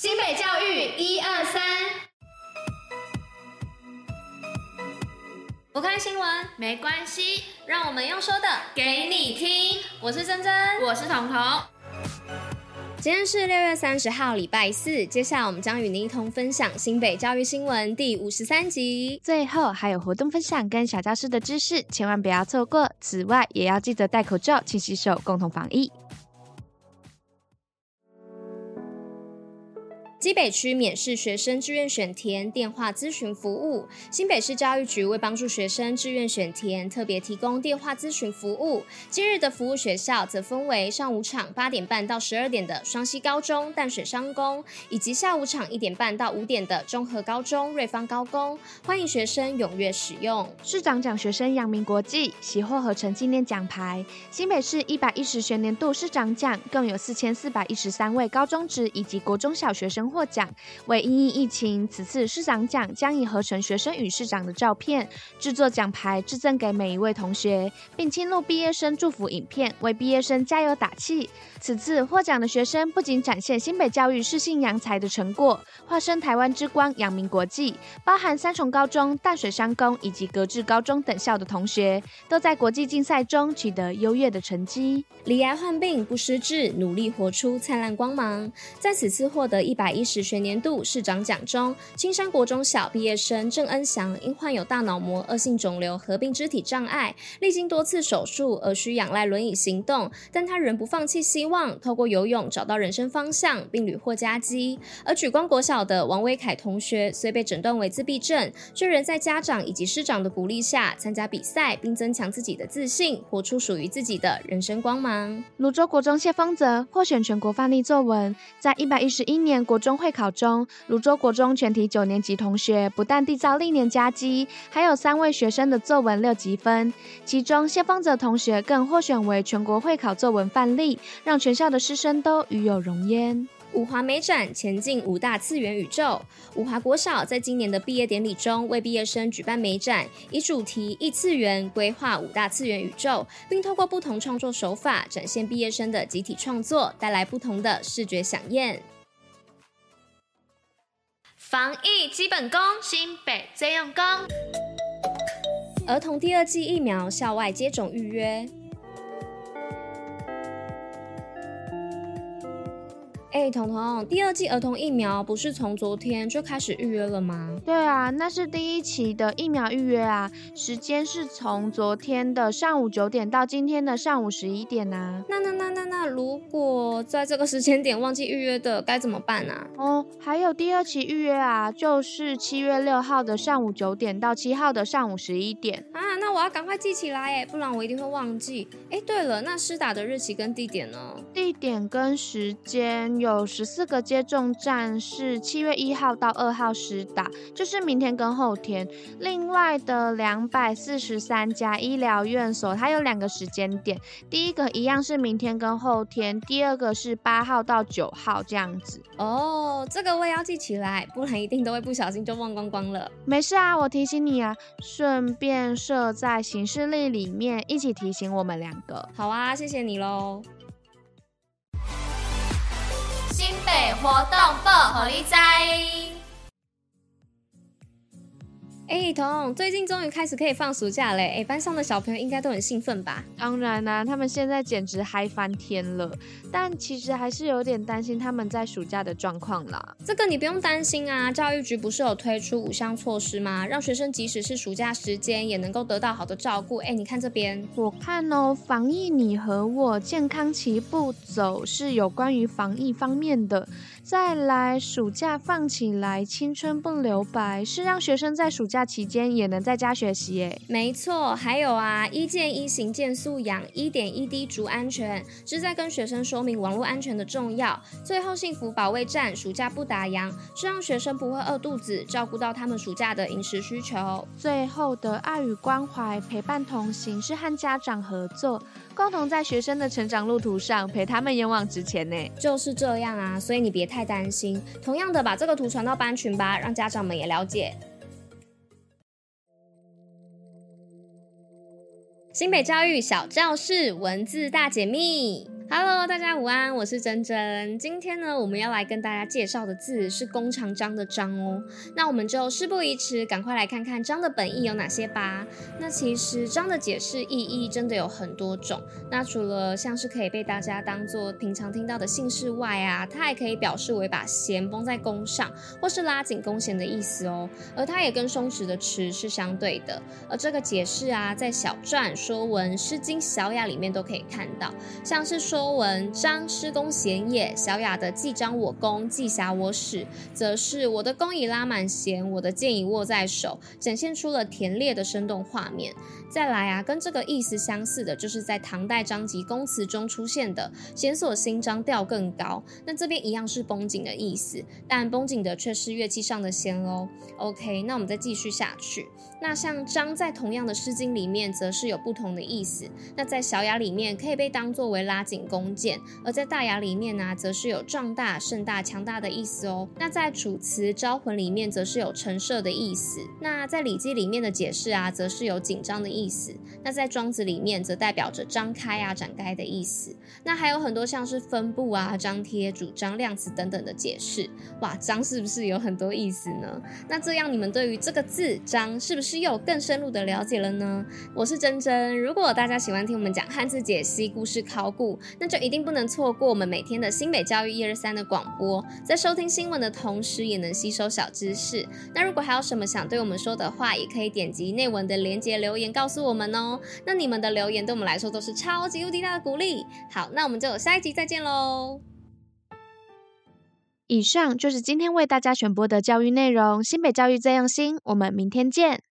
新北教育一二三，不看新闻没关系，让我们用说的给你听。我是珍珍，我是彤彤。今天是六月三十号，礼拜四。接下来我们将与您一同分享新北教育新闻第五十三集。最后还有活动分享跟小教室的知识，千万不要错过。此外，也要记得戴口罩、勤洗手，共同防疫。基北区免试学生志愿选填电话咨询服务，新北市教育局为帮助学生志愿选填，特别提供电话咨询服务。今日的服务学校则分为上午场八点半到十二点的双溪高中淡水商工，以及下午场一点半到五点的中和高中瑞芳高工。欢迎学生踊跃使用。市长奖学生扬名国际，喜获合成纪念奖牌。新北市一百一十学年度市长奖共有四千四百一十三位高中职以及国中小学生。获获奖为因应疫情，此次市长奖将以合成学生与市长的照片制作奖牌，致赠给每一位同学，并亲录毕业生祝福影片，为毕业生加油打气。此次获奖的学生不仅展现新北教育适性扬才的成果，化身台湾之光，扬名国际。包含三重高中、淡水商工以及格致高中等校的同学，都在国际竞赛中取得优越的成绩。罹癌患病不失志，努力活出灿烂光芒。在此次获得一百一史学年度市长奖中，青山国中小毕业生郑恩祥因患有大脑膜恶性肿瘤合并肢体障碍，历经多次手术而需仰赖轮椅行动，但他仍不放弃希望，透过游泳找到人生方向，并屡获佳绩。而莒光国小的王威凯同学虽被诊断为自闭症，却仍在家长以及师长的鼓励下参加比赛，并增强自己的自信，活出属于自己的人生光芒。泸州国中谢丰泽获选全国范例作文，在一百一十一年国中中会考中，芦洲国中全体九年级同学不但缔造历年佳绩，还有三位学生的作文六级分，其中谢丰泽同学更获选为全国会考作文范例，让全校的师生都与有荣焉。五华美展前进五大次元宇宙。五华国小在今年的毕业典礼中，为毕业生举办美展，以主题异次元规划五大次元宇宙，并透过不同创作手法展现毕业生的集体创作，带来不同的视觉饗宴。防疫基本功，新北最用功。儿童第二季疫苗校外接种预约。哎、欸，彤彤，第二季儿童疫苗不是从昨天就开始预约了吗？对啊，那是第一期的疫苗预约啊，时间是从昨天的上午九点到今天的上午十一点啊。那那那那那，如果在这个时间点忘记预约的，该怎么办啊？哦，还有第二期预约啊，就是七月六号的上午九点到七号的上午十一点啊。那我要赶快记起来哎，不然我一定会忘记。哎，对了，那施打的日期跟地点呢？地点跟时间。有十四个接种站是七月一号到二号施打，就是明天跟后天。另外的两百四十三家医疗院所，它有两个时间点，第一个一样是明天跟后天，第二个是八号到九号这样子。哦，这个我也要记起来，不然一定都会不小心就忘光光了。没事啊，我提醒你啊，顺便设在行事历里面，一起提醒我们两个。好啊，谢谢你喽。北活动报，虎哩知。哎，彤，最近终于开始可以放暑假嘞！哎，班上的小朋友应该都很兴奋吧？当然啦、啊，他们现在简直嗨翻天了。但其实还是有点担心他们在暑假的状况啦。这个你不用担心啊，教育局不是有推出五项措施吗？让学生即使是暑假时间也能够得到好的照顾。哎，你看这边，我看哦，防疫你和我，健康齐步走，是有关于防疫方面的。再来，暑假放起来，青春不留白，是让学生在暑假期间也能在家学习。耶，没错，还有啊，一健一行健素养，一点一滴足安全，是在跟学生说明网络安全的重要。最后，幸福保卫战，暑假不打烊，是让学生不会饿肚子，照顾到他们暑假的饮食需求。最后的爱与关怀，陪伴同行，是和家长合作，共同在学生的成长路途上陪他们勇往直前。呢，就是这样啊，所以你别。太担心，同样的，把这个图传到班群吧，让家长们也了解。新北教育小教室文字大解密。Hello，大家午安，我是珍珍。今天呢，我们要来跟大家介绍的字是弓长张的张哦。那我们就事不宜迟，赶快来看看张的本意有哪些吧。那其实张的解释意义真的有很多种。那除了像是可以被大家当做平常听到的姓氏外啊，它还可以表示为把弦绷在弓上，或是拉紧弓弦的意思哦。而它也跟松弛的弛是相对的。而这个解释啊，在小篆、说文、诗经、小雅里面都可以看到，像是说。说文张师弓弦也，小雅的既张我弓，既狎我矢，则是我的弓已拉满弦，我的箭已握在手，展现出了田猎的生动画面。再来啊，跟这个意思相似的，就是在唐代张籍公词中出现的“弦索新张，调更高”。那这边一样是绷紧的意思，但绷紧的却是乐器上的弦喽。OK，那我们再继续下去。那像张在同样的《诗经》里面，则是有不同的意思。那在小雅里面，可以被当作为拉紧弓箭；而在大雅里面呢、则是有壮大、盛大、强大的意思哦。那在《楚辞·招魂》里面，则是有陈设的意思。那在《礼记》里面的解释啊，则是有紧张的意思。那在《庄子》里面，则代表着张开啊、展开的意思。那还有很多像是分布啊、张贴、主张、量词等等的解释。哇，张是不是有很多意思呢？那这样你们对于这个字“张”是不是？又有更深入的了解了呢。我是珍珍，如果大家喜欢听我们讲汉字解析、故事考古，那就一定不能错过我们每天的新北教育一二三的广播。在收听新闻的同时，也能吸收小知识。那如果还有什么想对我们说的话，也可以点击内文的连接留言告诉我们哦。那你们的留言对我们来说都是超级无敌大的鼓励。好，那我们就下一集再见喽。以上就是今天为大家选播的教育内容。新北教育最用心，我们明天见。